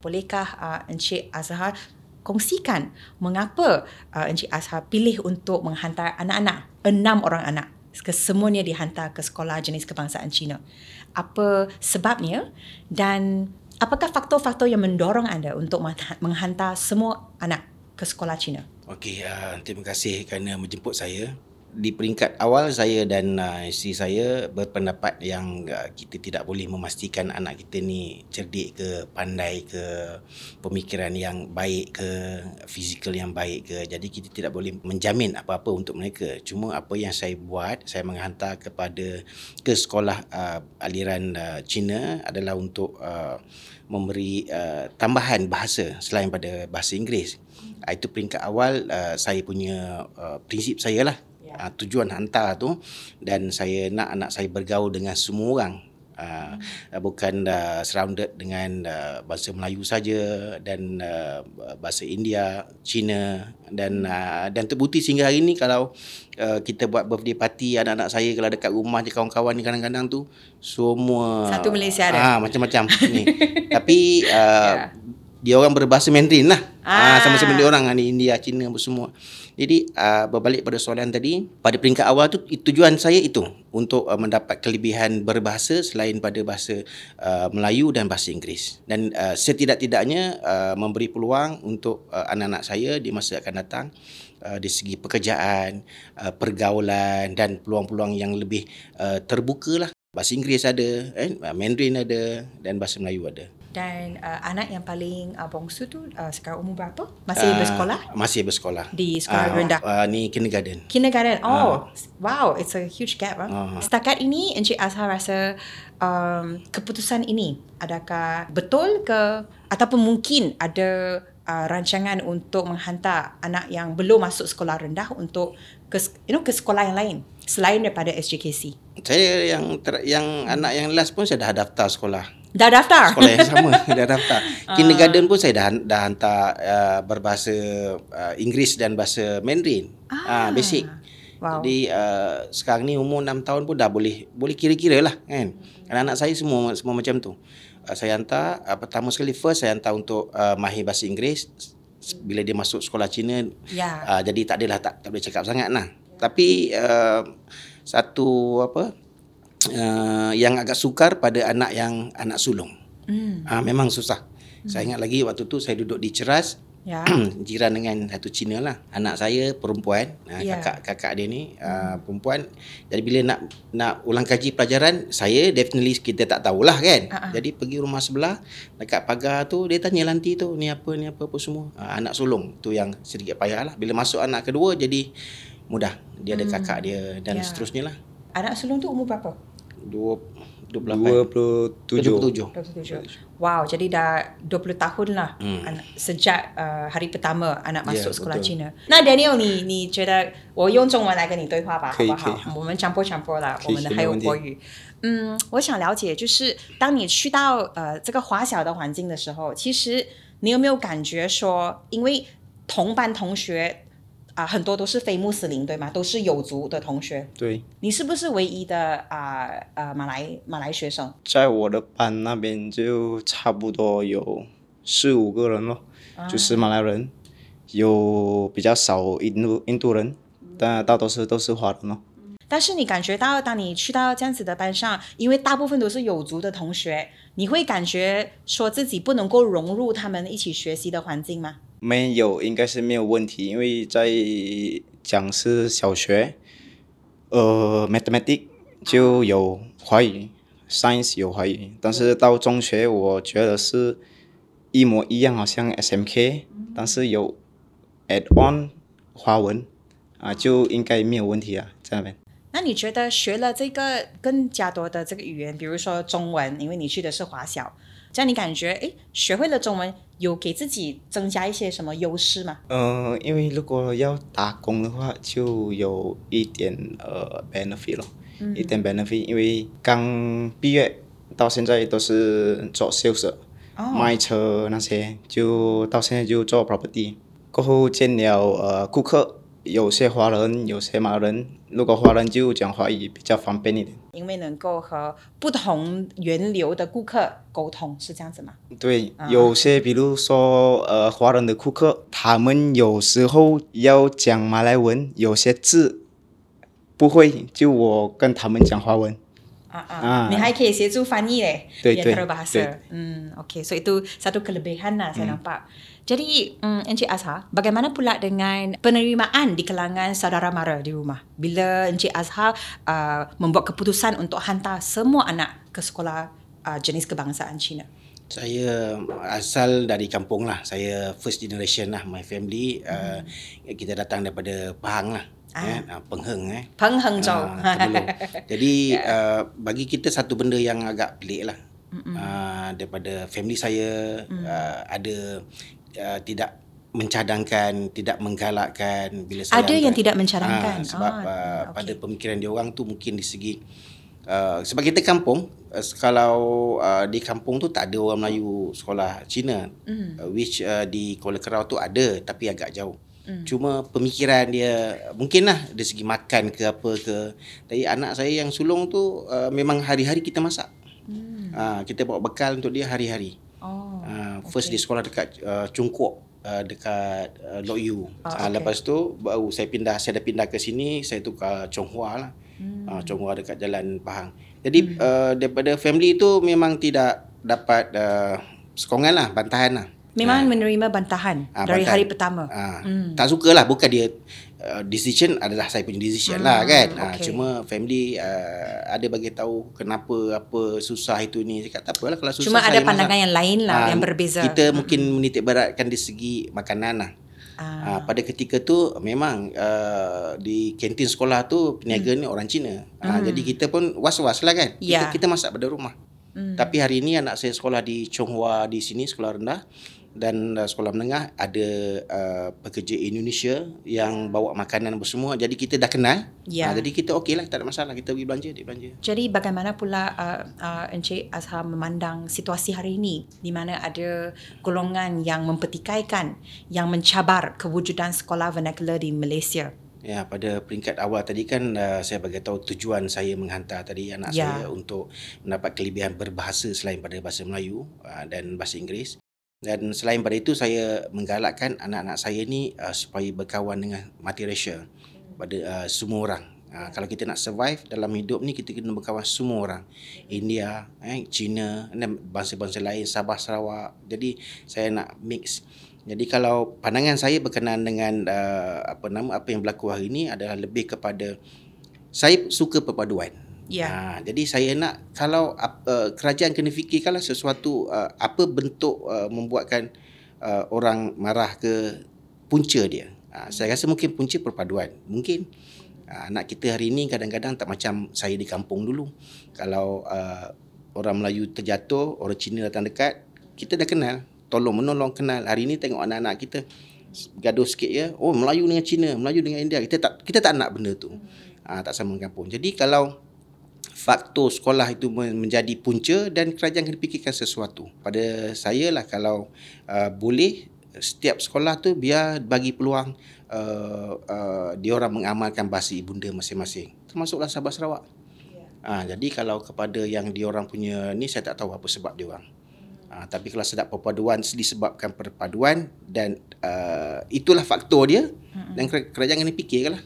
Bolehkah uh, Encik Azhar kongsikan mengapa uh, Encik Azhar pilih untuk menghantar anak-anak, enam orang anak kesemuanya dihantar ke sekolah jenis kebangsaan Cina. Apa sebabnya dan apakah faktor-faktor yang mendorong anda untuk menghantar semua anak ke sekolah Cina? Okey, uh, terima kasih kerana menjemput saya di peringkat awal saya dan uh, isteri saya berpendapat yang uh, kita tidak boleh memastikan anak kita ni cerdik ke pandai ke pemikiran yang baik ke fizikal yang baik ke. Jadi kita tidak boleh menjamin apa-apa untuk mereka. Cuma apa yang saya buat saya menghantar kepada ke sekolah uh, aliran uh, Cina adalah untuk uh, memberi uh, tambahan bahasa selain pada bahasa Inggeris. Itu peringkat awal uh, saya punya uh, prinsip saya lah yeah. uh, tujuan hantar tu dan saya nak anak saya bergaul dengan semua orang uh, hmm. bukan uh, surrounded dengan uh, bahasa Melayu saja dan uh, bahasa India, Cina dan uh, dan terbukti sehingga hari ini kalau uh, kita buat birthday party anak-anak saya kalau dekat rumah je kawan-kawan ni kadang-kadang tu semua satu Malaysia ada. Ah macam-macam ni. Tapi uh, yeah dia orang berbahasa Mandarin lah. Ah. Ah, sama-sama dia orang ni India, Cina apa semua. Jadi uh, berbalik pada soalan tadi, pada peringkat awal tu tujuan saya itu untuk uh, mendapat kelebihan berbahasa selain pada bahasa uh, Melayu dan bahasa Inggeris. Dan uh, setidak-tidaknya uh, memberi peluang untuk uh, anak-anak saya di masa akan datang uh, di segi pekerjaan, uh, pergaulan dan peluang-peluang yang lebih uh, terbuka lah. Bahasa Inggeris ada, eh, Mandarin ada dan bahasa Melayu ada. Dan uh, anak yang paling uh, bongsu tu uh, sekarang umur berapa? Masih uh, bersekolah? Masih bersekolah. Di sekolah uh, rendah? Uh, ni kindergarten. Kindergarten. Oh, uh. wow. It's a huge gap. Huh? Uh. Setakat ini, Encik Azhar rasa um, keputusan ini adakah betul ke ataupun mungkin ada uh, rancangan untuk menghantar anak yang belum masuk sekolah rendah untuk ke, you know, ke sekolah yang lain selain daripada SJKC? Saya yang ter, yang anak yang last pun saya dah daftar sekolah. Dah daftar? Sekolah yang sama, dah daftar. Ah. Kindergarten pun saya dah dah hantar uh, berbahasa uh, Inggeris dan bahasa Mandarin. Ah, uh, basic. Wow. Jadi uh, sekarang ni umur 6 tahun pun dah boleh boleh kira-kira lah kan. Anak-anak saya semua semua macam tu. Uh, saya hantar uh, pertama sekali first saya hantar untuk uh, mahir bahasa Inggeris bila dia masuk sekolah Cina. Yeah. Uh, jadi tak adalah tak, tak boleh cakap sangat lah. Tapi uh, satu apa uh, yang agak sukar pada anak yang anak sulung. Hmm. Uh, memang susah. Hmm. Saya ingat lagi waktu tu saya duduk di Ceras. Ya. jiran dengan satu Cina lah. Anak saya perempuan, uh, ya. kakak kakak dia ni uh, perempuan. Jadi bila nak nak ulang kaji pelajaran, saya definitely kita tak tahulah kan. Uh-uh. Jadi pergi rumah sebelah dekat pagar tu dia tanya lanti tu ni apa ni apa apa semua. Uh, anak sulung tu yang sedikit payah lah. Bila masuk anak kedua jadi mudah. Dia ada hmm. kakak dia dan ya. seterusnya lah. Anak sulung tu umur berapa? 27. 27. Wow, jadi dah 20 tahun lah hmm. sejak uh, hari pertama anak masuk yeah, sekolah betul. Cina. Nah Daniel, ni ni 觉得我用中文来跟你对话吧，好不好？我们强迫强迫啦，我们的还有国语。嗯，我想了解，就是当你去到呃这个华小的环境的时候，其实你有没有感觉说，因为同班同学啊，很多都是非穆斯林，对吗？都是有族的同学。对。你是不是唯一的啊啊马来马来学生？在我的班那边就差不多有四五个人咯，就是马来人，有比较少印度印度人，但大多数都是华人咯。但是你感觉到，当你去到这样子的班上，因为大部分都是有族的同学，你会感觉说自己不能够融入他们一起学习的环境吗？没有，应该是没有问题，因为在讲是小学，呃，mathematic 就有华语，science 有华语，但是到中学我觉得是一模一样，好像 SMK，但是有 add on 华文，啊，就应该没有问题啊，在那边。那你觉得学了这个更加多的这个语言，比如说中文，因为你去的是华小。这样你感觉，哎，学会了中文，有给自己增加一些什么优势吗？嗯，因为如果要打工的话，就有一点呃 benefit 咯，一点 benefit，因为刚毕业到现在都是做 sales，卖车那些，就到现在就做 property，过后见了呃顾客，有些华人，有些马人。如果华人就讲华语比较方便一点。因为能够和不同源流的顾客沟通，是这样子吗？对，有些比如说呃华人的顾客，他们有时候要讲马来文，有些字不会，就我跟他们讲华文。啊啊，你还可以协助翻译嘞，对对 bahasa. Hmm, okay. So itu satu kelebihan lah saya nampak. Jadi, um, Encik Azhar, bagaimana pula dengan penerimaan di kalangan saudara mara di rumah? Bila Encik Azhar uh, membuat keputusan untuk hantar semua anak ke sekolah uh, jenis kebangsaan Cina? Saya asal dari kampung lah. Saya first generation lah. My family, uh, kita datang daripada Pahang lah. Ah. Eh, pengheng eh. Pengheng jauh. Ah, Jadi uh, bagi kita satu benda yang agak pelik lah. Uh, daripada family saya mm. uh, ada uh, tidak mencadangkan, tidak menggalakkan bila saya ada yang tidak mencadangkan. Uh, sebab oh, uh, okay. pada pemikiran dia orang tu mungkin di segi uh, sebab kita kampung uh, kalau uh, di kampung tu tak ada orang Melayu sekolah Cina mm. uh, which uh, di Kuala Kerau tu ada tapi agak jauh. Hmm. Cuma pemikiran dia mungkinlah dari segi makan ke apa ke. Tapi anak saya yang sulung tu uh, memang hari-hari kita masak. Hmm. Uh, kita bawa bekal untuk dia hari-hari. Oh. Uh, first okay. di sekolah dekat uh, Cungkuok uh, dekat uh, Lok Yu. Oh, uh, lepas tu baru saya pindah saya dah pindah ke sini saya tukar Chonghua lah. Hmm. Uh, Chonghua dekat Jalan Pahang. Jadi hmm. uh, daripada family tu memang tidak dapat uh, sokongan lah, bantahan lah. Memang ha. menerima bantahan ha, dari bantahan. hari pertama. Ha. Hmm. Tak sukalah bukan dia uh, decision adalah saya punya decision hmm. lah kan. Ha, okay. cuma family uh, ada bagi tahu kenapa apa susah itu ni cakap tak apalah kalau susah Cuma ada pandangan masak. yang lain lah ha, yang berbeza. Kita hmm. mungkin menitik beratkan di segi makanan lah. Ha, pada ketika tu memang uh, di kantin sekolah tu peniaga hmm. ni orang Cina. Ha, hmm. jadi kita pun was-was lah kan. Kita, yeah. kita masak pada rumah. Hmm. Tapi hari ini anak saya sekolah di Chonghua di sini sekolah rendah dan uh, sekolah menengah ada uh, pekerja Indonesia yang bawa makanan apa semua jadi kita dah kenal ya. uh, jadi kita okeylah tak ada masalah kita pergi belanja dia belanja jadi bagaimana pula uh, uh, Encik Azhar memandang situasi hari ini di mana ada golongan yang mempertikaikan yang mencabar kewujudan sekolah vernacular di Malaysia Ya, pada peringkat awal tadi kan uh, saya bagi tahu tujuan saya menghantar tadi anak ya. saya untuk mendapat kelebihan berbahasa selain pada bahasa Melayu uh, dan bahasa Inggeris. Dan selain pada itu saya menggalakkan anak-anak saya ni uh, supaya berkawan dengan multiracial pada uh, semua orang. Uh, kalau kita nak survive dalam hidup ni kita kena berkawan semua orang. India, eh China, dan bangsa-bangsa lain, Sabah, Sarawak. Jadi saya nak mix. Jadi kalau pandangan saya berkenaan dengan uh, apa nama apa yang berlaku hari ini adalah lebih kepada saya suka perpaduan. Ya. Ha, jadi saya nak kalau uh, kerajaan kena fikirkanlah sesuatu uh, apa bentuk uh, membuatkan uh, orang marah ke punca dia. Ha, saya rasa mungkin punca perpaduan. Mungkin uh, anak kita hari ini kadang-kadang tak macam saya di kampung dulu. Kalau uh, orang Melayu terjatuh, orang Cina datang dekat, kita dah kenal. Tolong menolong kenal. Hari ini tengok anak-anak kita gaduh sikit ya. Oh Melayu dengan Cina, Melayu dengan India. Kita tak kita tak nak benda tu. Ha, tak sama dengan kampung. Jadi kalau faktor sekolah itu menjadi punca dan kerajaan kena fikirkan sesuatu. Pada saya lah kalau uh, boleh setiap sekolah tu biar bagi peluang uh, uh, dia orang mengamalkan bahasa ibunda masing-masing. Termasuklah Sabah Sarawak. Ha, jadi kalau kepada yang dia orang punya ni saya tak tahu apa sebab dia orang. Ha, tapi kalau sedap perpaduan disebabkan perpaduan dan uh, itulah faktor dia mm-hmm. dan kerajaan kena fikirkanlah.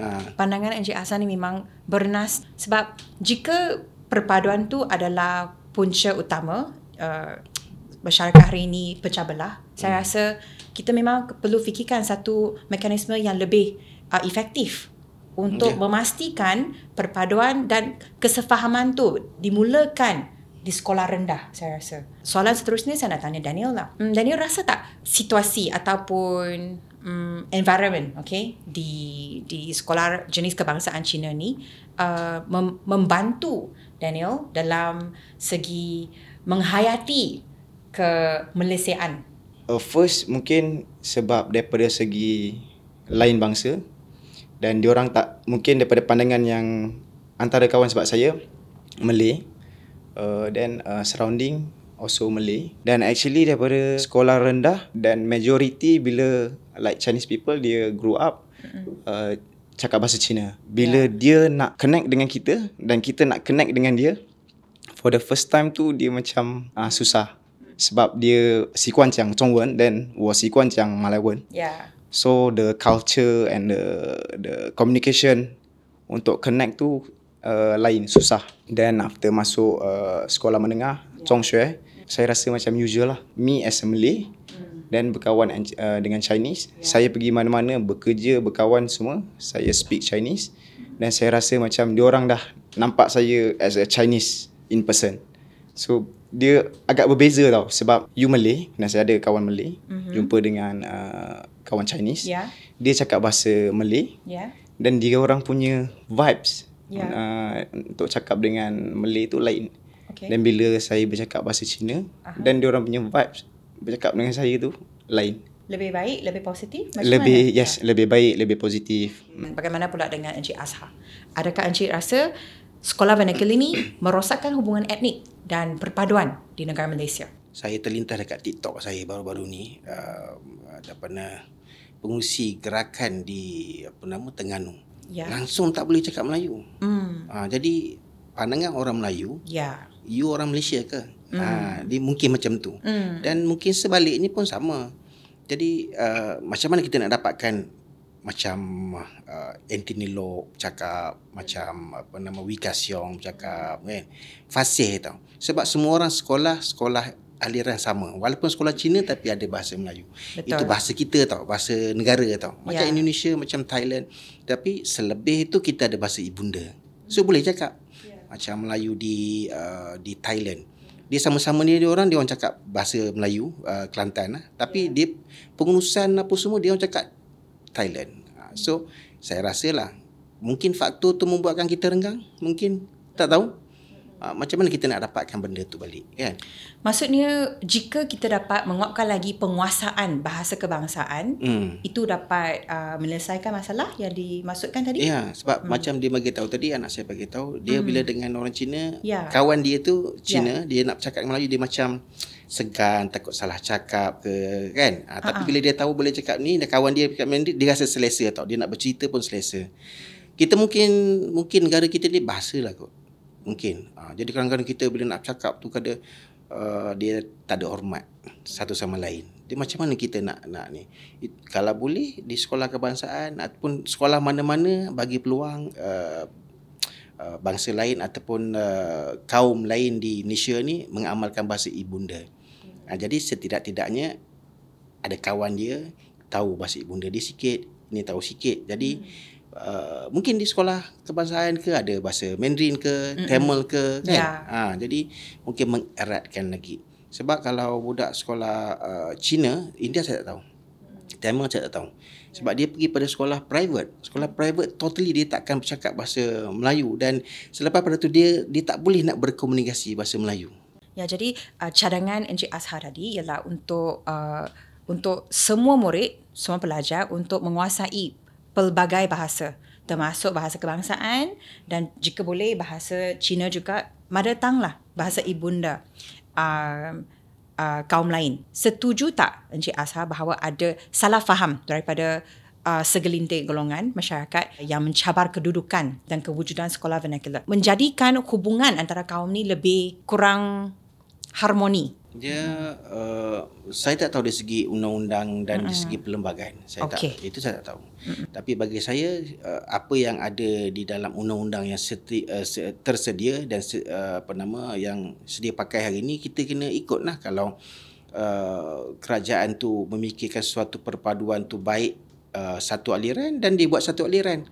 Ha. Pandangan Encik Hassan ni memang bernas sebab jika perpaduan tu adalah punca utama uh, masyarakat hari ini pecah belah, hmm. saya rasa kita memang perlu fikirkan satu mekanisme yang lebih uh, efektif untuk yeah. memastikan perpaduan dan kesefahaman tu dimulakan di sekolah rendah saya rasa. Soalan seterusnya saya nak tanya Daniel lah. Hmm, Daniel rasa tak situasi ataupun um, environment okay di di sekolah jenis kebangsaan Cina ni uh, mem- membantu Daniel dalam segi menghayati ke Malaysiaan. Uh, first mungkin sebab daripada segi lain bangsa dan diorang tak mungkin daripada pandangan yang antara kawan sebab saya Malay uh, then uh, surrounding also Malay dan actually daripada sekolah rendah dan majority bila like Chinese people dia grow up uh, cakap bahasa Cina. Bila yeah. dia nak connect dengan kita dan kita nak connect dengan dia, for the first time tu dia macam uh, susah. Sebab dia 习惯讲中文 then 我习惯讲马来文。Yeah. So the culture and the the communication untuk connect tu uh, lain susah. Then after masuk uh, sekolah menengah, yeah. Zhongxue, saya rasa macam usual lah. Me as a Malay, dan berkawan uh, dengan Chinese. Yeah. Saya pergi mana-mana bekerja, berkawan semua, saya speak Chinese dan saya rasa macam dia orang dah nampak saya as a Chinese in person. So dia agak berbeza tau sebab you Malay dan saya ada kawan Malay mm-hmm. jumpa dengan uh, kawan Chinese. Yeah. Dia cakap bahasa Malay. Yeah. Dan dia orang punya vibes yeah. uh, untuk cakap dengan Malay tu lain. Okay. Dan bila saya bercakap bahasa Cina uh-huh. dan dia orang punya vibes bercakap dengan saya tu lain. Lebih baik, lebih positif? Macam lebih, mana? yes, ya. lebih baik, lebih positif. Hmm, bagaimana pula dengan Encik Azhar? Adakah Encik rasa sekolah vernacular ini merosakkan hubungan etnik dan perpaduan di negara Malaysia? Saya terlintas dekat TikTok saya baru-baru ni. Uh, ada pernah pengusi gerakan di apa nama Tengganu. Ya. Langsung tak boleh cakap Melayu. Hmm. Uh, jadi pandangan orang Melayu, ya. You orang Malaysia ke? Mm. Ha, dia mungkin macam tu. Mm. Dan mungkin sebaliknya pun sama. Jadi uh, macam mana kita nak dapatkan macam uh, Anthony Lok cakap macam apa nama Wika Siong cakap kan fasih tau sebab semua orang sekolah sekolah aliran sama walaupun sekolah Cina tapi ada bahasa Melayu Betul. itu bahasa kita tau bahasa negara tau macam yeah. Indonesia macam Thailand tapi selebih itu kita ada bahasa ibunda so boleh cakap. Macam Melayu di uh, di Thailand. Dia sama-sama ni dia orang dia orang cakap bahasa Melayu uh, Kelantan lah. tapi yeah. dia pengurusan apa semua dia orang cakap Thailand. Uh, so saya rasa lah mungkin faktor tu membuatkan kita renggang? Mungkin? Tak tahu uh, macam mana kita nak dapatkan benda tu balik kan maksudnya jika kita dapat menguapkan lagi penguasaan bahasa kebangsaan hmm. itu dapat uh, menyelesaikan masalah yang dimaksudkan tadi ya sebab hmm. macam dia bagi tahu tadi anak saya bagi tahu dia hmm. bila dengan orang Cina ya. kawan dia tu Cina ya. dia nak cakap Melayu dia macam segan takut salah cakap ke kan ha, tapi Ha-ha. bila dia tahu boleh cakap ni dan kawan dia cakap dia, dia rasa selesa tau dia nak bercerita pun selesa kita mungkin mungkin negara kita ni bahasa lah kot mungkin. Uh, jadi kadang-kadang kita bila nak cakap tu kada uh, dia tak ada hormat satu sama lain. Dia macam mana kita nak nak ni? It, kalau boleh di sekolah kebangsaan ataupun sekolah mana-mana bagi peluang uh, bangsa lain ataupun uh, kaum lain di Malaysia ni mengamalkan bahasa ibunda. Uh, jadi setidak-tidaknya ada kawan dia tahu bahasa ibunda dia sikit ini tahu sikit. Jadi hmm. Uh, mungkin di sekolah kebangsaan ke ada bahasa Mandarin ke Mm-mm. Tamil ke kan? Yeah. ha jadi mungkin mengeratkan lagi. Sebab kalau budak sekolah uh, Cina India saya tak tahu. Tamil saya tak tahu. Sebab dia pergi pada sekolah private. Sekolah private totally dia takkan bercakap bahasa Melayu. Dan selepas pada tu dia dia tak boleh nak berkomunikasi bahasa Melayu. Ya jadi uh, cadangan Encik Azhar tadi ialah untuk uh, untuk semua murid semua pelajar untuk menguasai pelbagai bahasa termasuk bahasa kebangsaan dan jika boleh bahasa Cina juga mother tongue lah bahasa ibunda uh, uh, kaum lain. Setuju tak Encik Azhar bahawa ada salah faham daripada uh, segelintir golongan masyarakat yang mencabar kedudukan dan kewujudan sekolah vernacular? Menjadikan hubungan antara kaum ni lebih kurang harmoni dia uh, saya tak tahu dari segi undang-undang dan mm-hmm. dari segi perlembagaan saya okay. tak itu saya tak tahu mm-hmm. tapi bagi saya uh, apa yang ada di dalam undang-undang yang seti, uh, tersedia dan uh, apa nama yang sedia pakai hari ini kita kena ikutlah kalau uh, kerajaan tu memikirkan suatu perpaduan tu baik uh, satu aliran dan dibuat satu aliran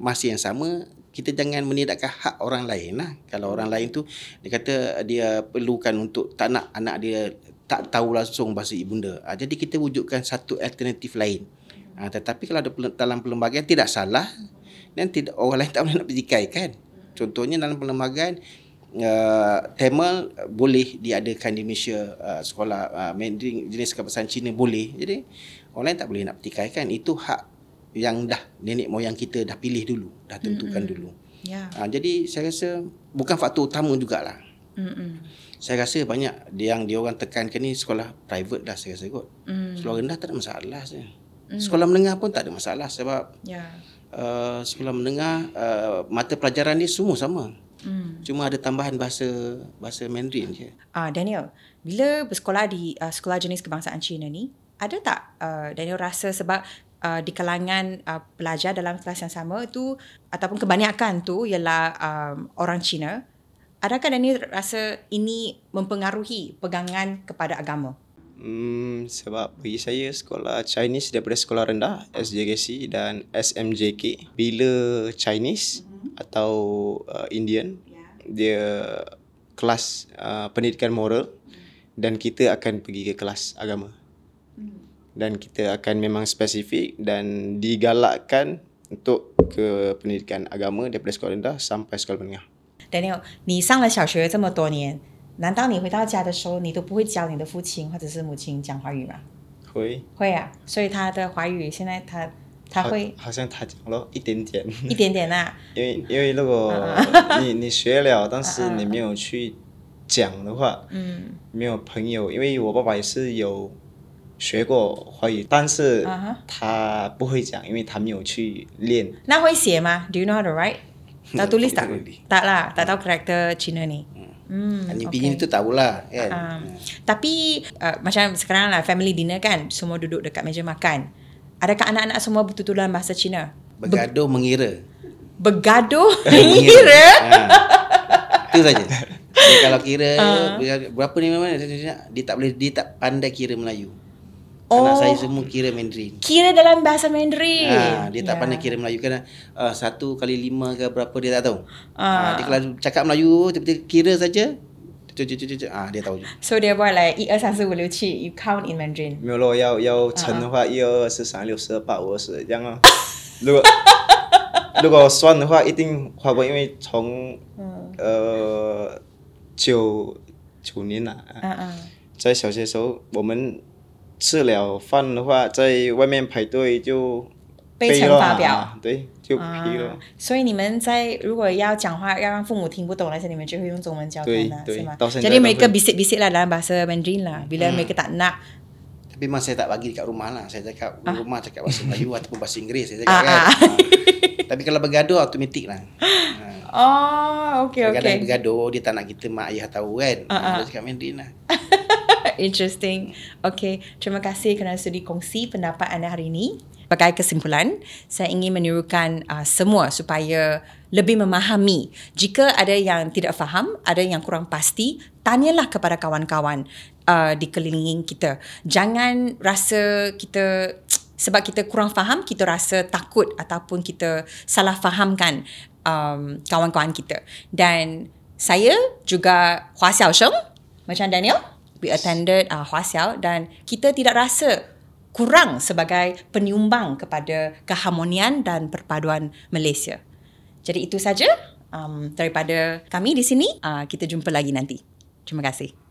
masih yang sama kita jangan menidakkan hak orang lain lah. Kalau orang lain tu dia kata dia perlukan untuk tak nak anak dia tak tahu langsung bahasa ibunda. Ha, jadi kita wujudkan satu alternatif lain. Ha, tetapi kalau ada dalam perlembagaan tidak salah dan tidak orang lain tak boleh nak petikai kan. Contohnya dalam perlembagaan uh, Tamil boleh diadakan di Malaysia uh, sekolah uh, Mandarin jenis kebahasaan Cina boleh. Jadi orang lain tak boleh nak petikai kan. Itu hak yang dah nenek moyang kita dah pilih dulu, dah tentukan mm-hmm. dulu. Ya. Ha, jadi saya rasa bukan faktor utama jugalah. Mm-hmm. Saya rasa banyak yang dia orang tekankan ni sekolah private dah saya rasa kot. Mm. Sekolah rendah tak ada masalah saya. Mm. Sekolah menengah pun tak ada masalah sebab yeah. uh, sekolah menengah uh, mata pelajaran dia semua sama. Mm. Cuma ada tambahan bahasa bahasa Mandarin je. Ah uh, Daniel, bila bersekolah di uh, sekolah jenis kebangsaan Cina ni, ada tak uh, Daniel rasa sebab uh, di kalangan uh, pelajar dalam kelas yang sama tu ataupun kebanyakan tu ialah um, orang Cina, adakah Daniel rasa ini mempengaruhi pegangan kepada agama? Hmm, sebab bagi saya sekolah Chinese daripada sekolah rendah SJKC dan SMJK bila Chinese mm-hmm. atau uh, Indian yeah. dia kelas uh, pendidikan moral mm. dan kita akan pergi ke kelas agama. Mm. Dan kita akan memang spesifik dan digalakkan untuk ke pendidikan agama daripada sekolah rendah sampai sekolah menengah. Daniel, 你上了小学这么多年，难道你回到家的时候，你都不会教你的父亲或者是母亲讲华语吗？会，会啊。所以他的华语现在他他会好像他讲了一点点，一点点啊。因为因为如果你你学了，但是你没有去讲的话，嗯，没有朋友。因为我爸爸也是有学过华语，但是他不会讲，因为他没有去练。那会写吗？Do you know how to write？tahu tulis tak? Tak lah, tak tahu karakter Cina ni. Hmm, Hanya okay. bini tu tahulah kan. Um, tapi uh, macam sekarang lah family dinner kan, semua duduk dekat meja makan. Adakah anak-anak semua betul-betul dalam bahasa Cina? Bergaduh Be- mengira. Bergaduh mengira? Itu ha. saja. Dia kalau kira uh. berapa ni memang dia tak boleh dia tak pandai kira Melayu. Oh. Anak saya semua kira Mandarin. Kira dalam bahasa Mandarin. Ha, dia tak yeah. pandai kira Melayu kan. Uh, satu kali lima ke berapa dia tak tahu. Uh. Uh, dia kalau cakap Melayu, tiba-tiba kira saja. Ah, dia tahu je. So dia buat like 一二三四五六七 you count in Mandarin. 没有咯，要要乘的话，一二二四三六四八五二十这样咯。如果如果算的话，一定花不，因为从呃九九年啦，在小学时候我们。 吃了饭的话，在外面排队就背乘法表，对，就批了。所以你们在如果要讲话，要让父母听不懂那些，你们就会用中文交谈的，是吗？Jadi mereka bisik-bisik lah dalam bahasa Mandarin lah. Bila mereka tak nak tapi memang saya tak bagi dekat rumah lah. Saya cakap ah. rumah cakap bahasa Melayu ataupun bahasa Inggeris. Saya cakap ah, kan. Ah. Tapi kalau bergaduh automatik lah. Oh, okay, okay. Kadang-kadang bergaduh, dia tak nak kita mak ayah tahu kan. Ah, ah. Dia cakap Mandarin lah. Interesting. Okay, terima kasih kerana sudi kongsi pendapat anda hari ini. Sebagai kesimpulan, saya ingin menirukan uh, semua supaya lebih memahami. Jika ada yang tidak faham, ada yang kurang pasti, tanyalah kepada kawan-kawan uh, di keliling kita. Jangan rasa kita sebab kita kurang faham, kita rasa takut ataupun kita salah fahamkan um, kawan-kawan kita. Dan saya juga Hua Xiaosheng, macam Daniel we attended uh, Hua Xiao dan kita tidak rasa kurang sebagai penyumbang kepada keharmonian dan perpaduan Malaysia. Jadi itu saja um, daripada kami di sini. Uh, kita jumpa lagi nanti. Terima kasih.